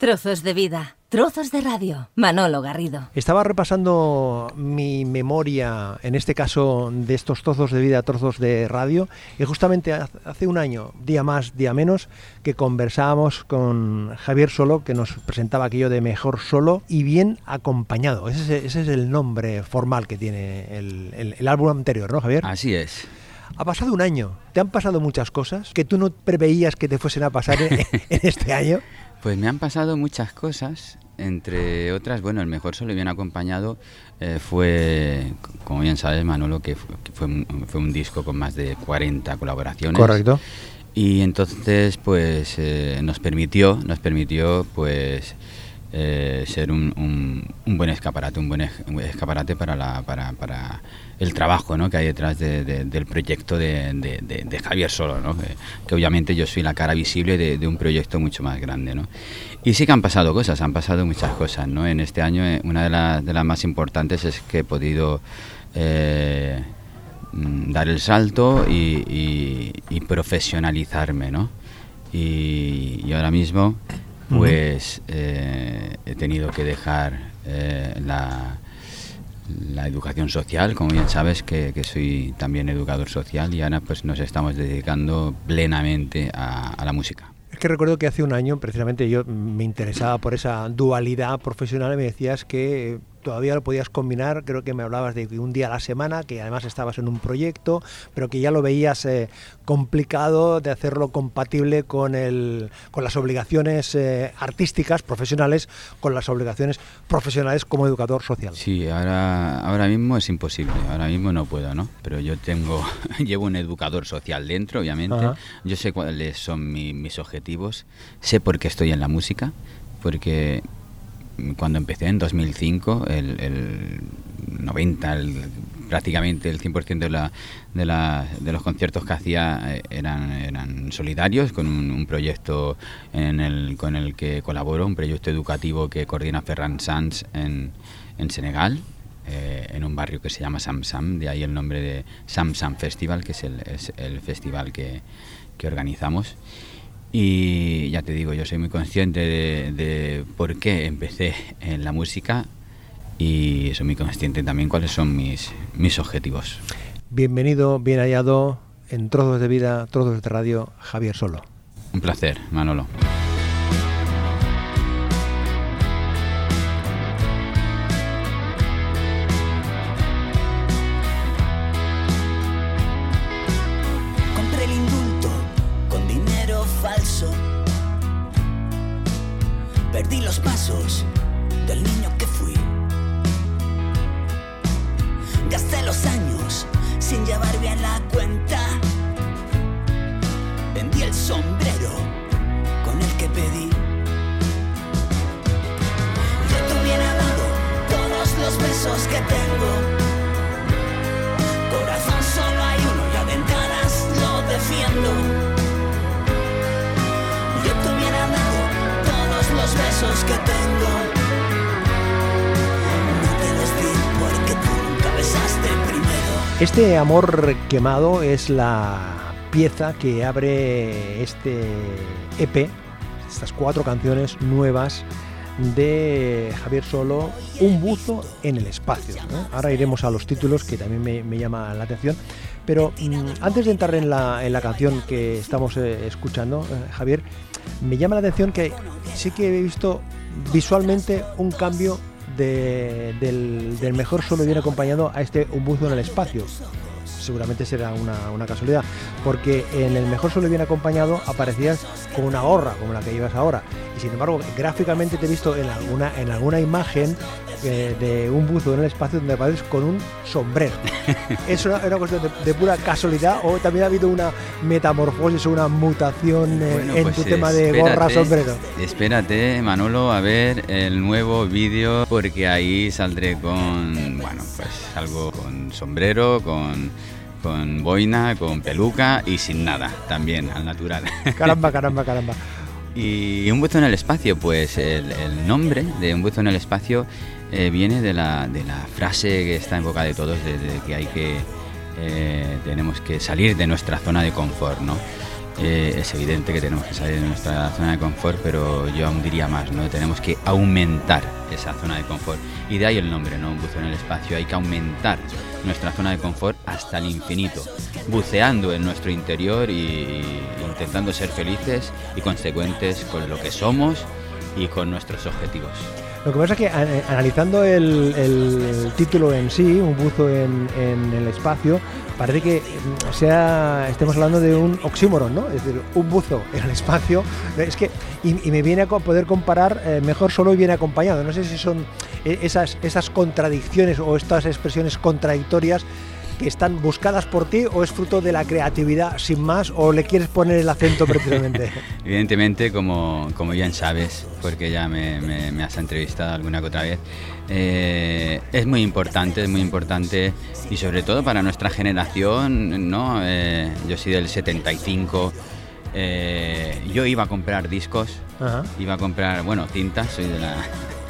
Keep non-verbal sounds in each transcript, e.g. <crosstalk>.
Trozos de vida, trozos de radio. Manolo Garrido. Estaba repasando mi memoria, en este caso de estos trozos de vida, trozos de radio, y justamente hace un año, día más, día menos, que conversábamos con Javier Solo, que nos presentaba aquello de mejor solo y bien acompañado. Ese es, el nombre formal que tiene el, álbum anterior, ¿no, Javier? Así es. Ha pasado un año. ¿Te han pasado muchas cosas que tú no preveías que te fuesen a pasar en <laughs> este año? Pues me han pasado muchas cosas, entre otras, bueno, el mejor solo bien acompañado eh, fue, como bien sabes, Manolo, que fue, un disco con más de 40 colaboraciones. Correcto. Y entonces, pues, eh, nos permitió, nos permitió, pues, eh, ser un, buen escaparate, un buen escaparate para, la, para, para el trabajo ¿no? que hay detrás del proyecto de, Javier Solo, ¿no? que, obviamente yo soy la cara visible de, un proyecto mucho más grande. ¿no? Y sí que han pasado cosas, han pasado muchas cosas. ¿no? En este año eh, una de, las más importantes es que he podido eh, mm, dar el salto y, profesionalizarme. ¿no? Y, ahora mismo pues eh, he tenido que dejar la la educación social, como bien sabes que, soy también educador social y ahora pues nos estamos dedicando plenamente a, la música. Es que recuerdo que hace un año precisamente yo me interesaba por esa dualidad profesional y me decías que todavía lo podías combinar, creo que me hablabas de un día a la semana, que además estabas en un proyecto, pero que ya lo veías eh, complicado de hacerlo compatible con, el, con las obligaciones eh, artísticas, profesionales, con las obligaciones profesionales como educador social. Sí, ahora, ahora mismo es imposible, ahora mismo no puedo, ¿no? Pero yo tengo, <laughs> llevo un educador social dentro, obviamente, yo sé cuáles son mis objetivos, sé por qué estoy en la música, porque cuando empecé en 2005, el, el 90, prácticamente el 100% de, la, de, los conciertos que hacía eh, eran, solidarios, con un, proyecto el, con el que colaboro, un proyecto educativo que coordina Ferran Sanz en, en Senegal, eh, en un barrio que se llama Sam, de ahí el nombre de Sam Sam Festival, que es el, es el festival que, que organizamos. Y ya te digo, yo soy muy consciente de, por qué empecé en la música y soy muy consciente también cuáles son mis, mis objetivos. Bienvenido, bien hallado en Trozos de Vida, Trozos de Radio, Javier Solo. Un placer, Manolo. Perdí los pasos del niño que fui. Gasté los años sin llevar bien la cuenta. Vendí el sombrero con el que pedí. Yo te hubiera dado todos los besos que tengo. Corazón solo hay uno y a ventanas lo defiendo. Este amor quemado es la pieza que abre este EP, estas cuatro canciones nuevas de Javier Solo, Un buzo en el espacio. Ahora iremos a los títulos que también me, me llama la atención. Pero mm, antes de entrar en la, en la canción que estamos eh, escuchando, eh, Javier, me llama la atención que sí que he visto visualmente un cambio del, mejor solo viene acompañado a este Un buzo en el espacio. Seguramente será una, casualidad, porque en el mejor solo viene acompañado aparecías con una gorra como la que llevas ahora. Y sin embargo, gráficamente te he visto en alguna, en alguna imagen de un buzo en el espacio donde apareces con un sombrero. ¿Es una, una cuestión de, pura casualidad o también ha habido una metamorfosis o una mutación eh, en tu pues tema de gorra-sombrero? Espérate, Manolo, a ver el nuevo vídeo porque ahí saldré con, bueno, pues algo con sombrero, con con boina, con peluca y sin nada, también al natural. <laughs> Caramba, caramba, caramba. Y un buzo en el espacio, pues el, el nombre de un buzo en el espacio eh, viene de la, de la, frase que está en boca de todos, de, que hay que, eh, tenemos que salir de nuestra zona de confort, ¿no? Eh, es evidente que tenemos que salir de nuestra zona de confort, pero yo aún diría más, ¿no? Tenemos que aumentar esa zona de confort. Y de ahí el nombre, ¿no? Un buceo en el espacio. Hay que aumentar nuestra zona de confort hasta el infinito, buceando en nuestro interior y intentando ser felices y consecuentes con lo que somos y con nuestros objetivos. Lo que pasa es que analizando el, título en sí, un buzo en, el espacio, parece que mm, sea estemos hablando de un oxímoron, ¿no? Es decir, un buzo en el espacio. Es que y, me viene a poder comparar eh, mejor solo y viene acompañado. No sé si son eh, esas esas contradicciones o estas expresiones contradictorias que están buscadas por ti o es fruto de la creatividad sin más o le quieres poner el acento precisamente? <laughs> Evidentemente, como, como bien sabes, porque ya me, me, has entrevistado alguna que otra vez, eh, es muy importante, es muy importante y sobre todo para nuestra generación, ¿no? Eh, yo soy del 75. Eh, yo iba a comprar discos, iba a comprar, bueno, cintas, soy de la...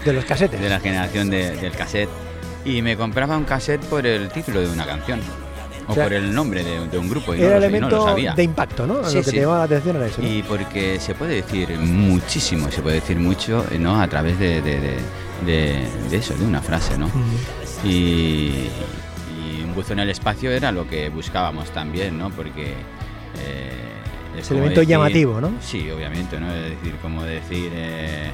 De los casetes. De la generación del cassette y me compraba un cassette por el título de una canción. O, por el nombre de, un grupo. Y era el elemento de impacto, ¿no? lo que te llamaba la atención era eso. Y porque se puede decir muchísimo, se puede decir mucho, ¿no? A través de, de, eso, de una frase, ¿no? y, un buzo en el espacio era lo que buscábamos también, ¿no? Porque. Eh, es, elemento llamativo, ¿no? Sí, obviamente, ¿no? Es decir, como decir. Eh,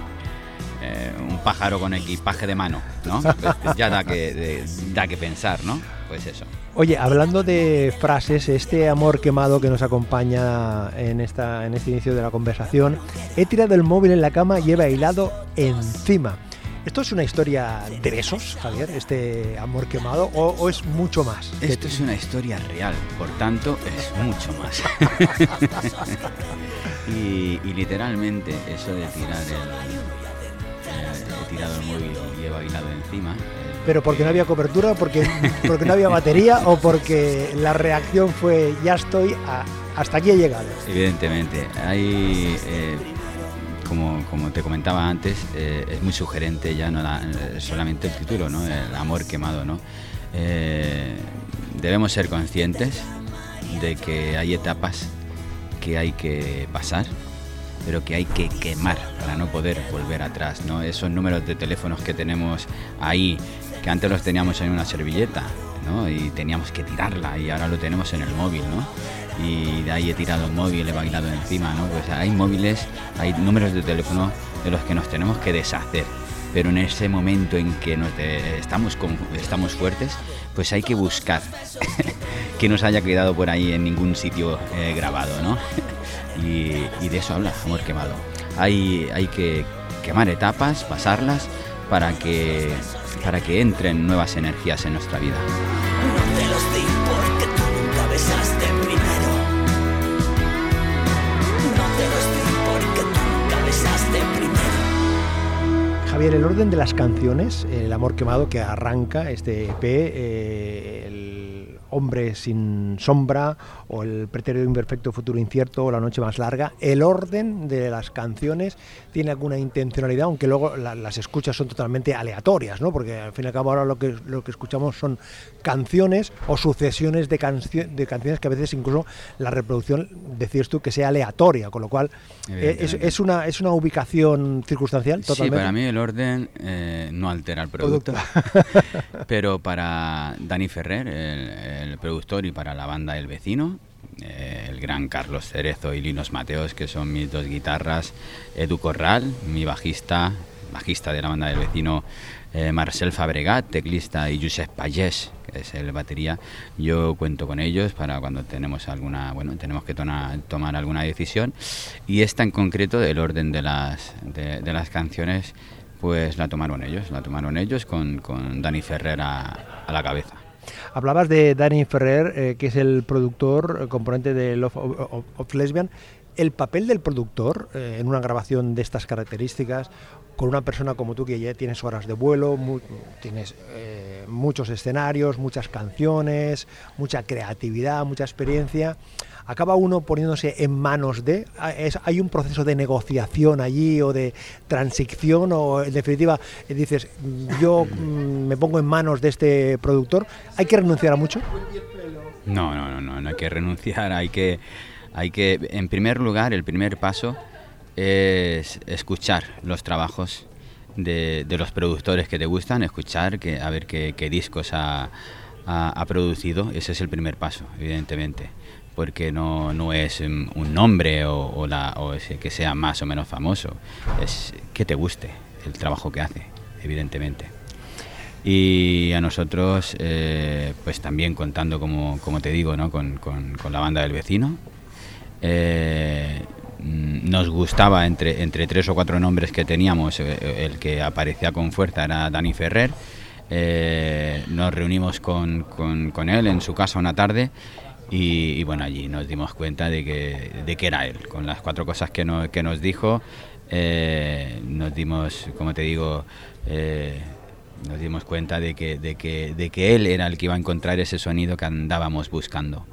eh, un pájaro con equipaje de mano, ¿no? Pues <laughs> ya da que, da que pensar, ¿no? Pues eso. Oye, hablando de frases, este amor quemado que nos acompaña en, esta, en este inicio de la conversación, he tirado el móvil en la cama y he bailado encima. ¿Esto es una historia de besos, Javier, este amor quemado, o, es mucho más? Esto es una historia real, por tanto es mucho más. <laughs> <laughs> y, y, literalmente eso de tirar el, tirado el móvil y he bailado encima. ¿Pero porque no había cobertura, porque, porque no había batería o porque la reacción fue ya estoy, hasta aquí he llegado? Evidentemente, hay... Eh, como, como, te comentaba antes, eh, es muy sugerente ya no solamente el título, ¿no? el amor quemado. ¿no? Eh, debemos ser conscientes de que hay etapas que hay que pasar pero que hay que quemar para no poder volver atrás, ¿no? Esos números de teléfonos que tenemos ahí, que antes los teníamos en una servilleta, ¿no? Y teníamos que tirarla y ahora lo tenemos en el móvil, ¿no? Y de ahí he tirado el móvil, he bailado encima, ¿no? Pues hay móviles, hay números de teléfono de los que nos tenemos que deshacer. Pero en ese momento en que estamos, fuertes, pues hay que buscar <laughs> que nos haya quedado por ahí en ningún sitio eh, grabado, ¿no? Y, de eso habla Amor Quemado. Hay, hay que quemar etapas, pasarlas, para que, para que entren nuevas energías en nuestra vida. Javier, el orden de las canciones, El amor quemado que arranca este EP, eh, hombre sin sombra o el pretérito imperfecto futuro incierto o la noche más larga, el orden de las canciones tiene alguna intencionalidad, aunque luego las escuchas son totalmente aleatorias, ¿no? Porque al fin y al cabo ahora lo que, lo que escuchamos son canciones o sucesiones de, de canciones que a veces incluso la reproducción, decías tú, que sea aleatoria, con lo cual eh, es, una, es una ubicación circunstancial totalmente. Sí, para mí el orden eh, no altera el producto, <laughs> pero para Dani Ferrer, el productor, y para la banda El Vecino, eh, el gran Carlos Cerezo y Linos Mateos, que son mis dos guitarras, Edu Corral, mi bajista, bajista de la banda del vecino eh, Marcel Fabregat, teclista, y Josep Pagés, que es el batería. Yo cuento con ellos para cuando tenemos alguna, bueno, tenemos que tomar alguna decisión. Y esta en concreto, del orden de las, de, las canciones, pues la tomaron ellos, la tomaron ellos con, con Dani Ferrer a la cabeza. Hablabas de Danny Ferrer, eh, que es el productor, eh, componente de Love of, Lesbian. El papel del productor eh, en una grabación de estas características, con una persona como tú que ya tienes horas de vuelo, tienes muchos escenarios, muchas canciones, mucha creatividad, mucha experiencia acaba uno poniéndose en manos de, hay un proceso de negociación allí o de transición o en definitiva dices, yo mm, me pongo en manos de este productor, ¿hay que renunciar a mucho? No, no, no, no, no hay que renunciar, hay que Hay que, en primer lugar, el primer paso es escuchar los trabajos de, los productores que te gustan, escuchar, que, a ver qué, discos ha, producido. Ese es el primer paso, evidentemente porque no, no es un nombre o, la, o que sea más o menos famoso, es que te guste el trabajo que hace, evidentemente. Y a nosotros, eh, pues también contando, como, como te digo, ¿no? con, con, la banda del vecino, eh, nos gustaba entre, entre tres o cuatro nombres que teníamos, eh, el que aparecía con fuerza era Dani Ferrer. nos reunimos con, con, con, él en su casa una tarde y, bueno, allí nos dimos cuenta de que, de que era él. Con las cuatro cosas que, que nos dijo, eh, nos dimos, como te digo, eh, nos dimos cuenta de que, de, que, de que él era el que iba a encontrar ese sonido que andábamos buscando.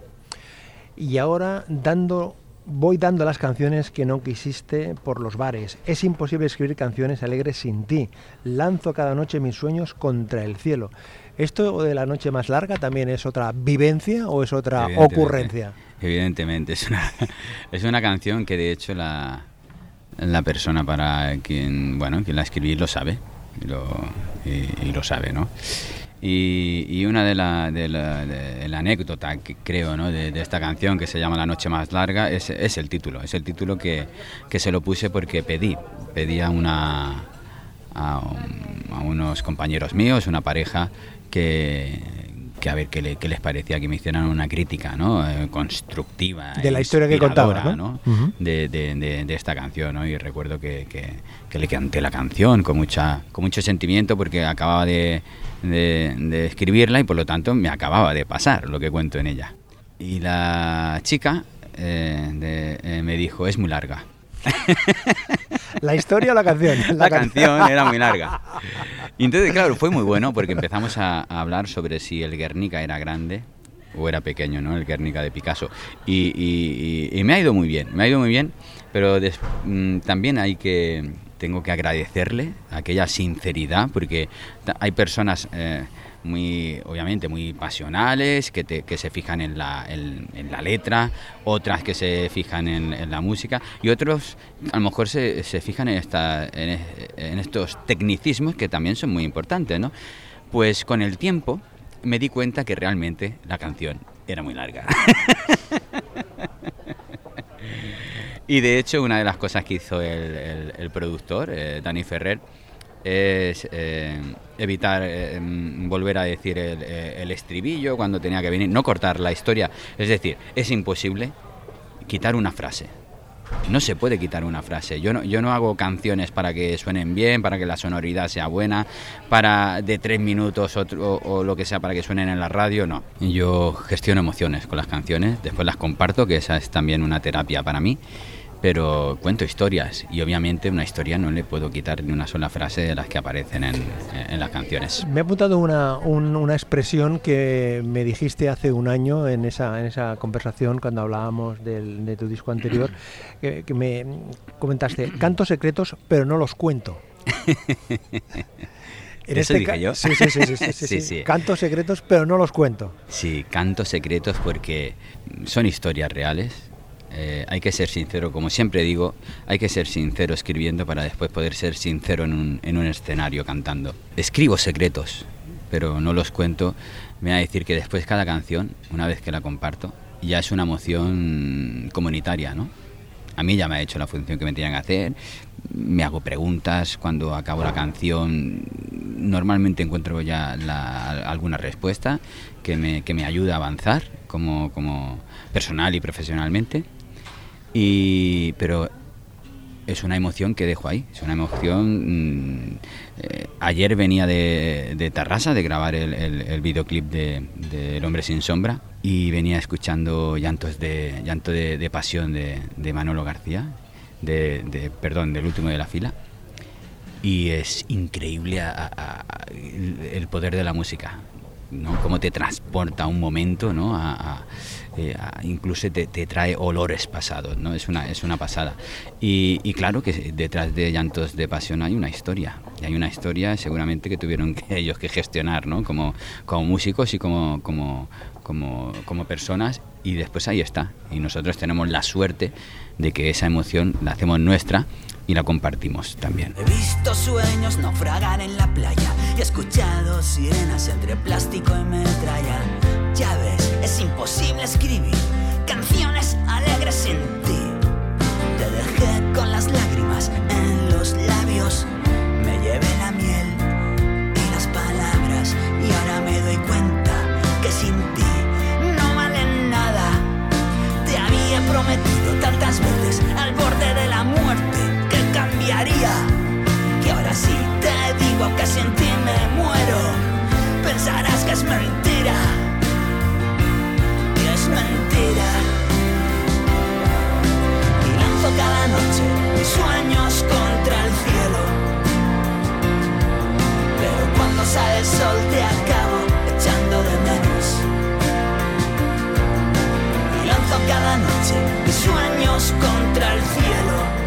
Y ahora dando Voy dando las canciones que no quisiste por los bares. Es imposible escribir canciones alegres sin ti. Lanzo cada noche mis sueños contra el cielo. ¿Esto de la noche más larga también es otra vivencia o es otra ocurrencia? Evidentemente, es una, <laughs> es una canción que de hecho la, la persona para quien, bueno, quien la escribí lo sabe y lo, y, lo sabe, ¿no? Y, una de la, de la, anécdota que creo ¿no? de, esta canción que se llama La noche más larga es, es el título, es el título que, que, se lo puse porque pedí, pedí a, una, a, a unos compañeros míos, una pareja que, que a ver qué, les parecía que me hicieran una crítica ¿no? Eh, constructiva de la historia que contaba ¿no? de, de, de, esta canción ¿no? y recuerdo que, que, le canté la canción con mucha con mucho sentimiento porque acababa de, escribirla y por lo tanto me acababa de pasar lo que cuento en ella y la chica eh, eh, me dijo es muy larga ¿La historia o la canción? La, canción era muy larga. Y entonces, claro, fue muy bueno porque empezamos a, hablar sobre si el Guernica era grande o era pequeño, ¿no? El Guernica de Picasso. Y, me ha ido muy bien, me ha ido muy bien, pero mm, también hay que, tengo que agradecerle aquella sinceridad porque hay personas... Eh, muy, obviamente, muy pasionales, que, que se fijan en la, en, la, letra, otras que se fijan en, la música, y otros a lo mejor se, se fijan en, esta, en, estos tecnicismos que también son muy importantes, ¿no? Pues con el tiempo me di cuenta que realmente la canción era muy larga. <laughs> y de hecho, una de las cosas que hizo el, el, productor, eh, Dani Ferrer, es eh, evitar eh, mm, volver a decir eh, el, estribillo cuando tenía que venir, no cortar la historia. Es decir, es imposible quitar una frase. No se puede quitar una frase. Yo no, yo no hago canciones para que suenen bien, para que la sonoridad sea buena, para de tres minutos o, o, lo que sea para que suenen en la radio, no. Yo gestiono emociones con las canciones, después las comparto, que esa es también una terapia para mí pero cuento historias y obviamente una historia no le puedo quitar ni una sola frase de las que aparecen en, las canciones. Me ha apuntado una, una, expresión que me dijiste hace un año en esa, en esa conversación cuando hablábamos del, de tu disco anterior, <clears throat> que, me comentaste, canto secretos pero no los cuento. <laughs> En ¿Eso este dije yo? Sí <laughs> sí sí, sí, sí, Cantos secretos, pero no los cuento. Sí, canto secretos porque son historias reales eh, hay que ser sincero, como siempre digo, hay que ser sincero escribiendo para después poder ser sincero en un, en un escenario cantando. Escribo secretos, pero no los cuento. Me va a decir que después cada canción, una vez que la comparto, ya es una emoción comunitaria, ¿no? A mí ya me ha hecho la función que me tenían que hacer, me hago preguntas cuando acabo la canción, normalmente encuentro ya alguna respuesta que me, que me ayuda a avanzar como, como personal y profesionalmente y, pero es una emoción que dejo ahí, es una emoción... Mm, eh, ayer venía de, de, Tarrasa de grabar el, el, videoclip de, El hombre sin sombra y venía escuchando llantos de, llanto de, pasión de, Manolo García, de, perdón, del último de la fila. Y es increíble el poder de la música. ¿No? Cómo te transporta un momento, ¿no? Eh, incluso te, trae olores pasados, ¿no? Es una, es una pasada. Y, claro que detrás de Llantos de Pasión hay una historia. Y hay una historia seguramente que tuvieron que <laughs> ellos que gestionar, ¿no? Como, como músicos y como, como, como, como personas. Y después ahí está. Y nosotros tenemos la suerte de que esa emoción la hacemos nuestra y la compartimos también. He visto sueños naufragar en la playa y he escuchado sirenas entre plástico y metralla. Ya ves, es imposible escribir canciones alegres sin ti. Te dejé con las lágrimas en los labios, me llevé la miel y las palabras y ahora me doy cuenta que sin ti no valen nada. Te había prometido tantas veces al borde de la muerte que ahora sí digo que sin ti me muero. Pensarás que es mentira. Y es mentira. Y lanzo cada noche mis sueños contra el cielo. Pero cuando sale el sol te acabo echando de menos. Y lanzo cada noche mis sueños contra el cielo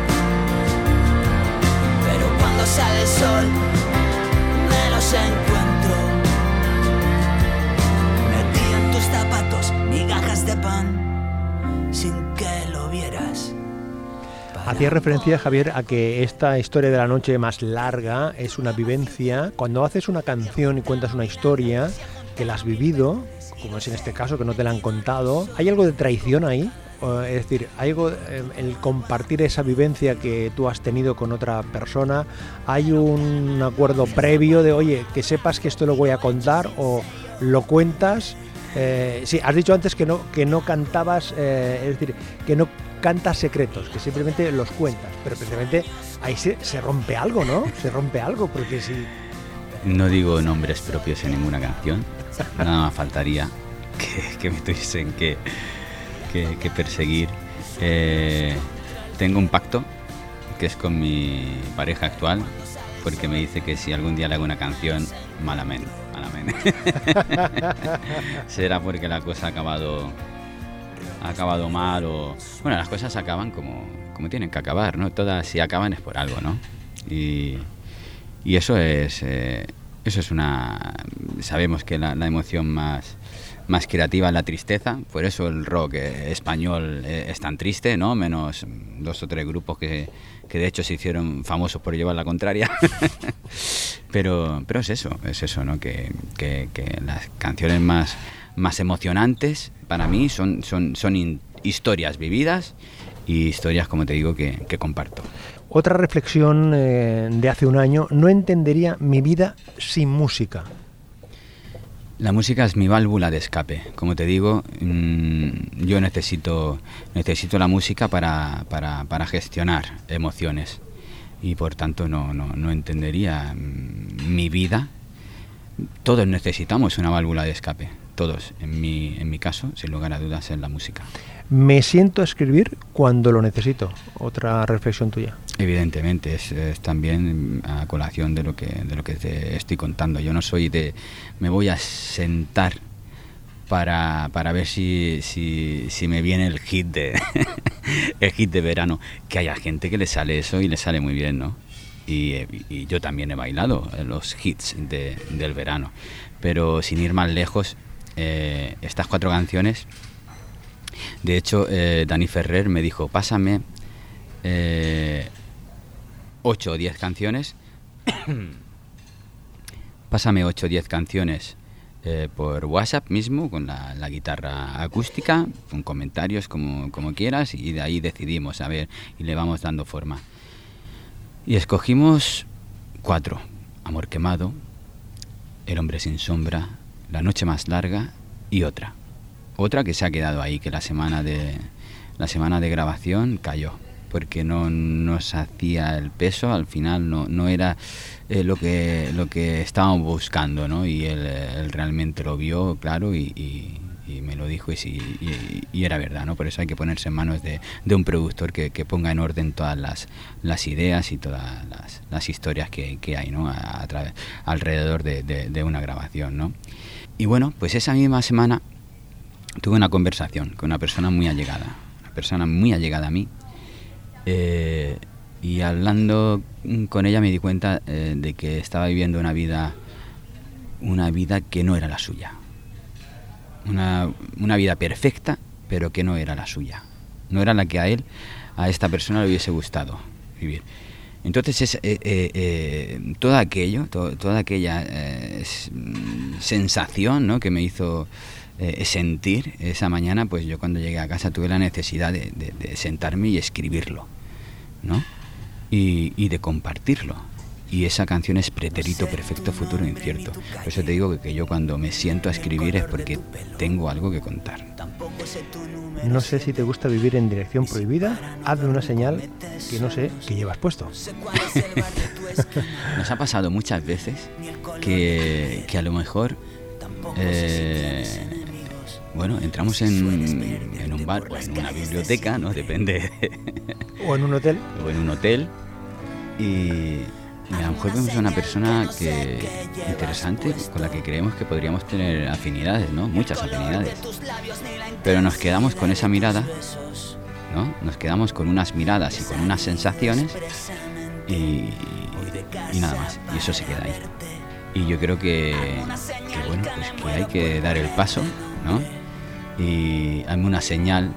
sale el sol, encuentro. Metí en tus zapatos migajas de pan sin que lo vieras. Hacía referencia, Javier, a que esta historia de la noche más larga es una vivencia. Cuando haces una canción y cuentas una historia que la has vivido, como es en este caso, que no te la han contado, ¿hay algo de traición ahí? Es decir, algo, em, el compartir esa vivencia que tú has tenido con otra persona, hay un acuerdo previo de, oye, que sepas que esto lo voy a contar o lo cuentas. Eh, sí, has dicho antes que no, que no cantabas, eh, es decir, que no cantas secretos, que simplemente los cuentas, pero precisamente ahí se, rompe algo, ¿no? Se rompe algo, porque si... No digo nombres propios en ninguna canción, nada más faltaría que, que me tuviesen que que, perseguir. Eh, tengo un pacto que es con mi pareja actual, porque me dice que si algún día le hago una canción, malamente. <laughs> Será porque la cosa ha acabado, ha acabado mal o... Bueno, las cosas acaban como, como tienen que acabar, ¿no? Todas si acaban es por algo, ¿no? Y, y eso es... Eh, eso es una... Sabemos que la emoción más más creativa la tristeza, por eso el rock eh, español eh, es tan triste, ¿no? Menos dos o tres grupos que, que de hecho se hicieron famosos por llevar la contraria. <laughs> pero, pero es eso, es eso, ¿no? Que, que, las canciones más, más emocionantes para mí son, son, son historias vividas y historias, como te digo, que, que comparto. Otra reflexión eh, de hace un año, no entendería mi vida sin música. La música es mi válvula de escape. Como te digo, mm, yo necesito, necesito la música para, para, gestionar emociones y por tanto no, no, no entendería mm, mi vida. Todos necesitamos una válvula de escape, todos. En mi, en mi caso, sin lugar a dudas, es la música. Me siento a escribir cuando lo necesito. Otra reflexión tuya. Evidentemente, es, también a colación de lo que de lo que te estoy contando. Yo no soy de me voy a sentar para, para ver si, si, me viene el hit de <laughs> el hit de verano. Que haya gente que le sale eso y le sale muy bien, ¿no? Y, yo también he bailado los hits de, del verano. Pero sin ir más lejos, eh, estas cuatro canciones de hecho, eh, Dani Ferrer me dijo, pásame eh, ocho o diez canciones, <coughs> pásame ocho o diez canciones eh, por WhatsApp mismo, con la, guitarra acústica, con comentarios como, como quieras, y de ahí decidimos, a ver, y le vamos dando forma. Y escogimos cuatro, Amor quemado, El hombre sin sombra, La noche más larga y otra. Otra que se ha quedado ahí, que la semana de, la semana de grabación cayó, porque no nos hacía el peso, al final no, no era eh, lo, que, lo que estábamos buscando, ¿no? Y él, realmente lo vio, claro, y, me lo dijo y, y, era verdad, ¿no? Por eso hay que ponerse en manos de, de un productor que, que, ponga en orden todas las, las ideas y todas las, las historias que, que hay, ¿no? A, alrededor de, de, de, una grabación, ¿no? y bueno, pues esa misma semana tuve una conversación con una persona muy allegada, una persona muy allegada a mí. Eh, y hablando con ella me di cuenta eh, de que estaba viviendo una vida, una vida que no era la suya. Una, una, vida perfecta, pero que no era la suya. No era la que a él, a esta persona le hubiese gustado vivir. Entonces es, eh, eh, todo aquello, toda aquella sensación ¿no? que me hizo sentir esa mañana, pues yo cuando llegué a casa tuve la necesidad de, de sentarme y escribirlo. ¿no? y, de compartirlo. Y esa canción es Pretérito Perfecto Futuro Incierto. Por eso te digo que, yo cuando me siento a escribir es porque tengo algo que contar. No sé si te gusta vivir en dirección prohibida. Hazme una señal que no sé que llevas puesto. <laughs> Nos ha pasado muchas veces que, que a lo mejor eh, bueno, entramos en, en, un bar o en una biblioteca, ¿no? Depende. o en un hotel. <laughs> O en un hotel. Y, a lo mejor vemos a una persona que interesante, con la que creemos que podríamos tener afinidades, ¿no? Muchas afinidades. Pero nos quedamos con esa mirada, ¿no? Nos quedamos con unas miradas y con unas sensaciones y, y nada más. Y eso se queda ahí. Y yo creo que, que bueno, pues que hay que dar el paso, ¿no? Y hazme una señal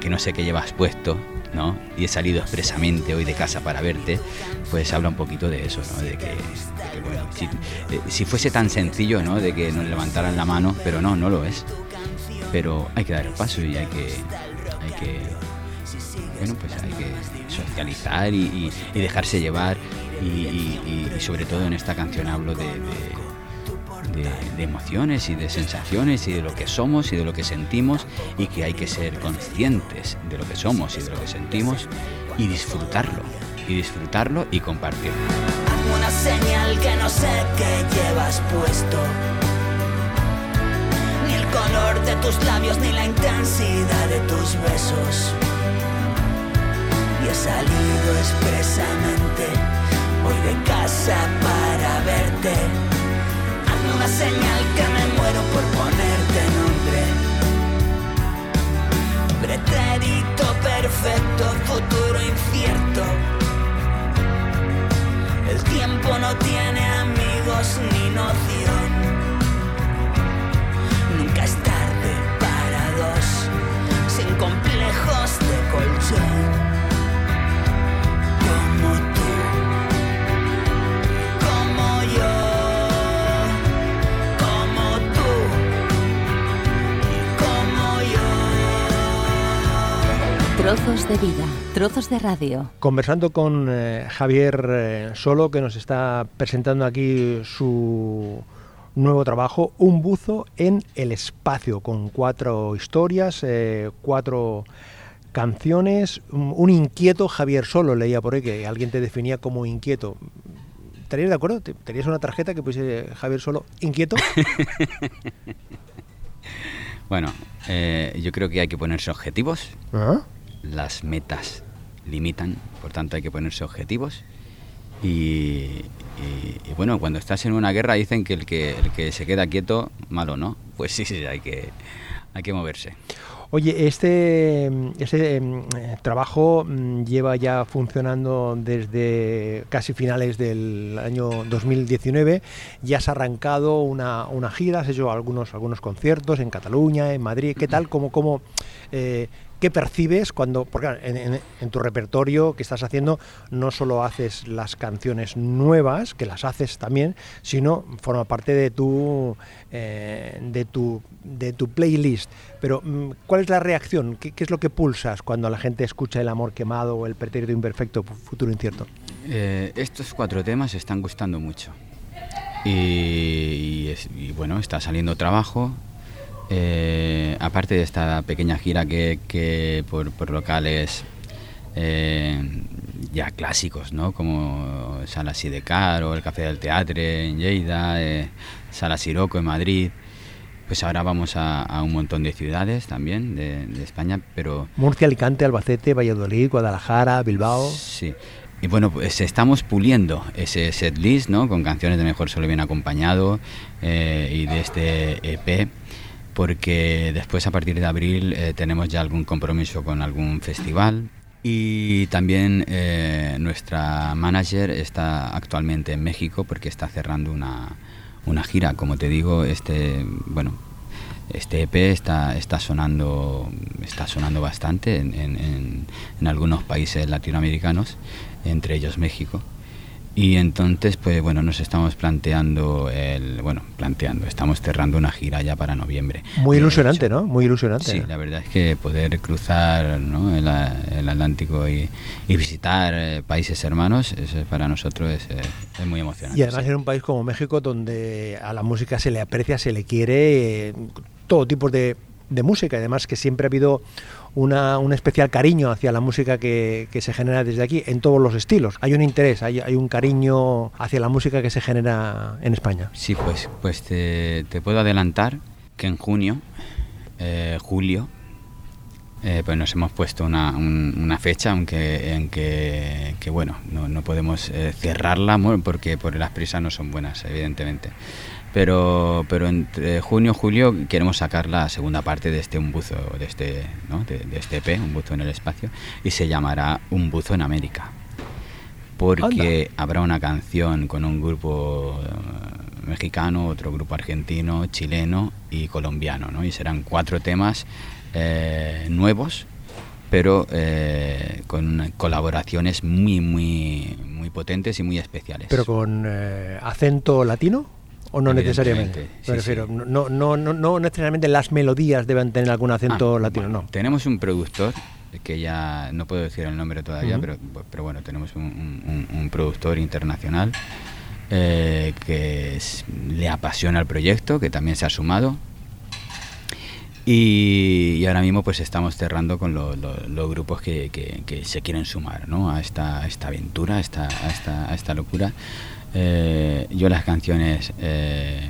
que no sé qué llevas puesto, ¿no? Y he salido expresamente hoy de casa para verte, pues habla un poquito de eso, ¿no? De que, bueno, eh, si, fuese tan sencillo, ¿no? De que nos levantaran la mano, pero no, no lo es. Pero hay que dar el paso y hay que, hay que, bueno, pues hay que socializar y, dejarse llevar y, sobre todo en esta canción hablo de, emociones y de sensaciones y de lo que somos y de lo que sentimos y que hay que ser conscientes de lo que somos y de lo que sentimos y disfrutarlo y disfrutarlo y compartirlo. Una señal que no sé qué llevas puesto. Ni el color de tus labios ni la intensidad de tus besos. Y he salido expresamente hoy de casa para verte una señal que me muero por ponerte nombre. Pretérito perfecto, futuro incierto. El tiempo no tiene amigos ni noción. Nunca es tarde para dos, sin complejos de colchón. Trozos de vida, trozos de radio. Conversando con eh, Javier eh, Solo, que nos está presentando aquí su nuevo trabajo, Un buzo en el espacio, con cuatro historias, eh, cuatro canciones, un, inquieto Javier Solo, leía por ahí que alguien te definía como inquieto. ¿Estarías de acuerdo? ¿Tenías una tarjeta que pusiese Javier Solo inquieto? <laughs> bueno, yo creo que hay que ponerse objetivos. ¿Ah? Las metas limitan, por tanto hay que ponerse objetivos. Y, bueno, cuando estás en una guerra dicen que el que, el que se queda quieto, malo, ¿no? Pues sí, sí, hay que, hay que moverse. Oye, este, este em, trabajo mm, lleva ya funcionando desde casi finales del año 2019. Ya has arrancado una, una gira, has hecho algunos, algunos conciertos en Cataluña, en Madrid. ¿Qué tal? ¿Cómo, cómo eh, ¿Qué percibes cuando, porque en, tu repertorio que estás haciendo no solo haces las canciones nuevas, que las haces también, sino forma parte de tu, eh, de tu, de tu playlist. Pero, mm, ¿cuál es la reacción? ¿Qué, es lo que pulsas cuando la gente escucha El amor quemado o El pretérito imperfecto, Futuro incierto? Eh, estos cuatro temas están gustando mucho. y, bueno, está saliendo trabajo, eh, aparte de esta pequeña gira que, por, locales eh, ya clásicos, ¿no? como Sala Sidecar o el Café del Teatro en Lleida, eh, Sala Siroco en Madrid, pues ahora vamos a, un montón de ciudades también de, España, pero... Murcia, Alicante, Albacete, Valladolid, Guadalajara, Bilbao. Sí, y bueno, pues estamos puliendo ese set list, ¿no? Con canciones de Mejor Solo Bien Acompañado eh, y de este EP, porque después a partir de abril eh, tenemos ya algún compromiso con algún festival. Y también eh, nuestra manager está actualmente en México porque está cerrando una, una gira. Como te digo, este, bueno, este EP está, está, sonando, está sonando bastante en, en, en algunos países latinoamericanos entre ellos México. Y entonces, pues bueno, nos estamos planteando, el, bueno, planteando, estamos cerrando una gira ya para noviembre. Muy ilusionante, ¿no? Muy ilusionante. Sí, la verdad es que poder cruzar ¿no? el, el, Atlántico y, y visitar eh, países hermanos, eso para nosotros es, eh, es muy emocionante. Y además sí. en un país como México, donde a la música se le aprecia, se le quiere, eh, todo tipo de, de música, además que siempre ha habido una, un especial cariño hacia la música que, que, se genera desde aquí, en todos los estilos. Hay un interés, hay, hay, un cariño hacia la música que se genera en España. Sí, pues, pues te, puedo adelantar que en junio, eh, julio, eh, pues nos hemos puesto una, un, una fecha aunque en que, que bueno no, no podemos eh, cerrarla porque por las prisas no son buenas evidentemente pero pero entre junio y julio queremos sacar la segunda parte de este un buzo de este ¿no? de, de, este EP un buzo en el espacio y se llamará un buzo en América porque Anda. habrá una canción con un grupo uh, mexicano otro grupo argentino chileno y colombiano ¿no? y serán cuatro temas eh, nuevos pero eh, con colaboraciones muy muy muy potentes y muy especiales pero con eh, acento latino o no necesariamente sí, sí. no, no, no, no necesariamente las melodías deben tener algún acento ah, latino bueno, no tenemos un productor que ya no puedo decir el nombre todavía uh -huh. pero, pero bueno tenemos un, un, un productor internacional eh, que es, le apasiona el proyecto que también se ha sumado y, y, ahora mismo pues estamos cerrando con lo, lo, los grupos que, que, que, se quieren sumar ¿no? a, esta, a esta aventura, a esta, a esta, a esta locura. Eh, yo las canciones eh,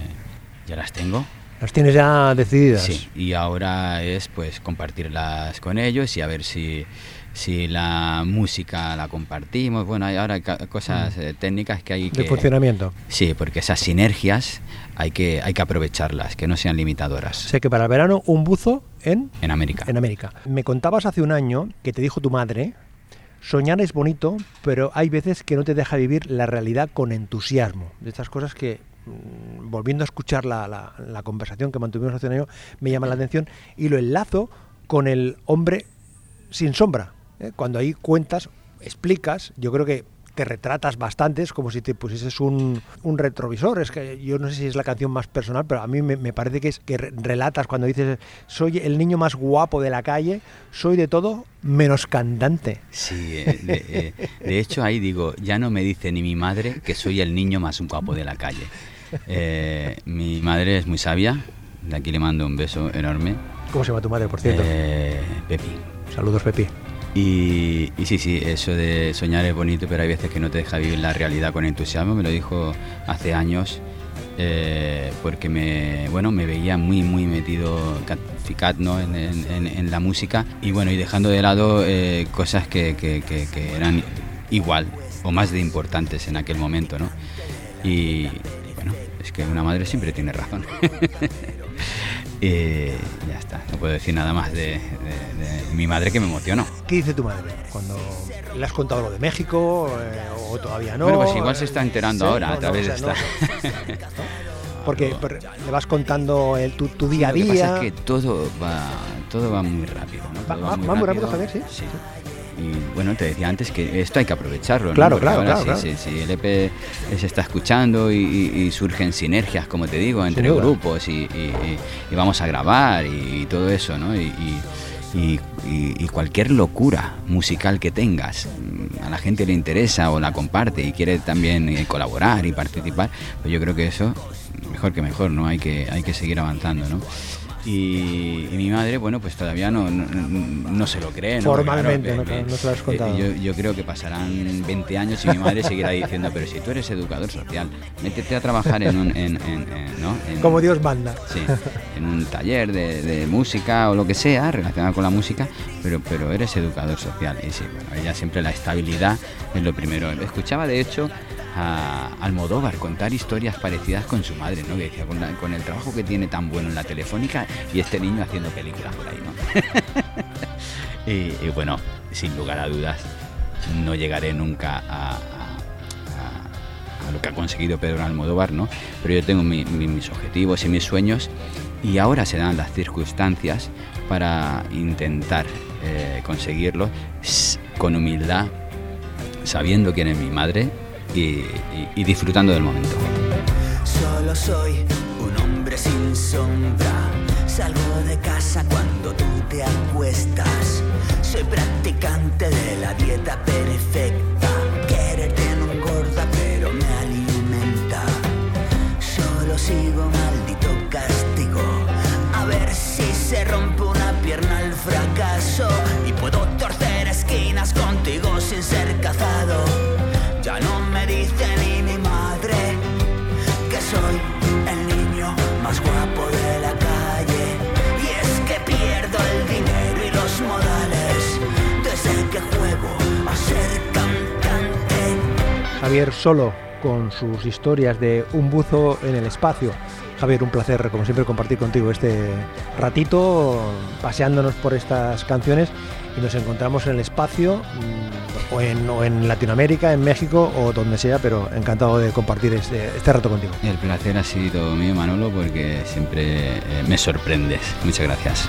ya las tengo. ¿Las tienes ya decididas? Sí, y ahora es pues compartirlas con ellos y a ver si, si la música la compartimos. Bueno, hay ahora cosas eh, técnicas que hay que... De funcionamiento. Sí, porque esas sinergias hay que, hay que aprovecharlas, que no sean limitadoras. Sea que para el verano un buzo en... En América. En América. Me contabas hace un año que te dijo tu madre, soñar es bonito, pero hay veces que no te deja vivir la realidad con entusiasmo. De estas cosas que, mmm, volviendo a escuchar la, la, la, conversación que mantuvimos hace un año, me llama la atención y lo enlazo con el hombre sin sombra. ¿eh? Cuando ahí cuentas, explicas, yo creo que te retratas bastante, es como si te pusieses un, un, retrovisor. Es que yo no sé si es la canción más personal, pero a mí me, me, parece que es que relatas cuando dices soy el niño más guapo de la calle, soy de todo menos cantante. Sí, eh, de, eh, de, hecho ahí digo, ya no me dice ni mi madre que soy el niño más guapo de la calle. Eh, mi madre es muy sabia, de aquí le mando un beso enorme. ¿Cómo se llama tu madre, por cierto? Eh, Pepi. Saludos, Pepi. Y, y, sí, sí, eso de soñar es bonito, pero hay veces que no te deja vivir la realidad con entusiasmo. Me lo dijo hace años, eh, porque me, bueno, me veía muy, muy metido, ¿no? En, en, en, la música y bueno, y dejando de lado eh, cosas que, que, que, que, eran igual o más de importantes en aquel momento, ¿no? Y bueno, es que una madre siempre tiene razón. <laughs> Y ya está, no puedo decir nada más de, de, de, mi madre que me emocionó. ¿Qué dice tu madre cuando le has contado lo de México eh, o todavía no? Bueno, pues igual se está enterando ¿Sí? ahora no, a través no, de esta. Porque <laughs> le vas contando el, tu, tu, día a día. Lo que pasa es que todo va, todo va muy rápido. ¿no? Va, va, va, muy rápido, Javier, sí. sí. Y bueno, te decía antes que esto hay que aprovecharlo. Claro, ¿no? claro, claro, si, claro. Si, si, el EP se está escuchando y, y, y, surgen sinergias, como te digo, entre grupos y, y, vamos a grabar y, todo eso, ¿no? y, cualquier locura musical que tengas, mm, a la gente le interesa o la comparte y quiere también eh, colaborar y participar, pues yo creo que eso mejor que mejor, ¿no? Hay que, hay que seguir avanzando, ¿no? Y, mi madre, bueno, pues todavía no, no, se lo cree. Formalmente, no, no, se lo has contado. Yo, yo, creo que pasarán 20 años y mi madre seguirá diciendo, pero si tú eres educador social, métete a trabajar en un... En, ¿no? Como Dios manda. Sí, en un taller de, de, música o lo que sea relacionado con la música, pero, pero eres educador social. Y sí, bueno, ella siempre la estabilidad es lo primero. Escuchaba, de hecho, a Almodóvar contar historias parecidas con su madre, ¿no? Que con, el trabajo que tiene tan bueno en la telefónica y este niño haciendo películas por ahí, ¿no? <laughs> y, bueno, sin lugar a dudas, no llegaré nunca a, lo que ha conseguido Pedro Almodóvar, ¿no? Pero yo tengo mis objetivos y mis sueños y ahora se dan las circunstancias para intentar eh, conseguirlo con humildad, sabiendo quién es mi madre y, disfrutando del momento. Solo soy un hombre sin sombra. Salgo de casa cuando tú te acuestas. Soy practicante de la dieta perfecta. Quererte no engorda, pero me alimenta. Solo sigo maldito castigo. A ver si se rompe una pierna al fracaso. Y puedo torcer esquinas contigo sin ser cazado. Ya no me dice ni mi madre que soy el niño más guapo de la calle. Y es que pierdo el dinero y los modales desde que juego a ser cantante. Javier Solo con sus historias de un buzo en el espacio. Javier, un placer, como siempre, compartir contigo este ratito, paseándonos por estas canciones y nos encontramos en el espacio mm, o en, en, Latinoamérica, en México o donde sea, pero encantado de compartir este, este rato contigo. El placer ha sido mío, Manolo, porque siempre eh, me sorprendes. Muchas gracias.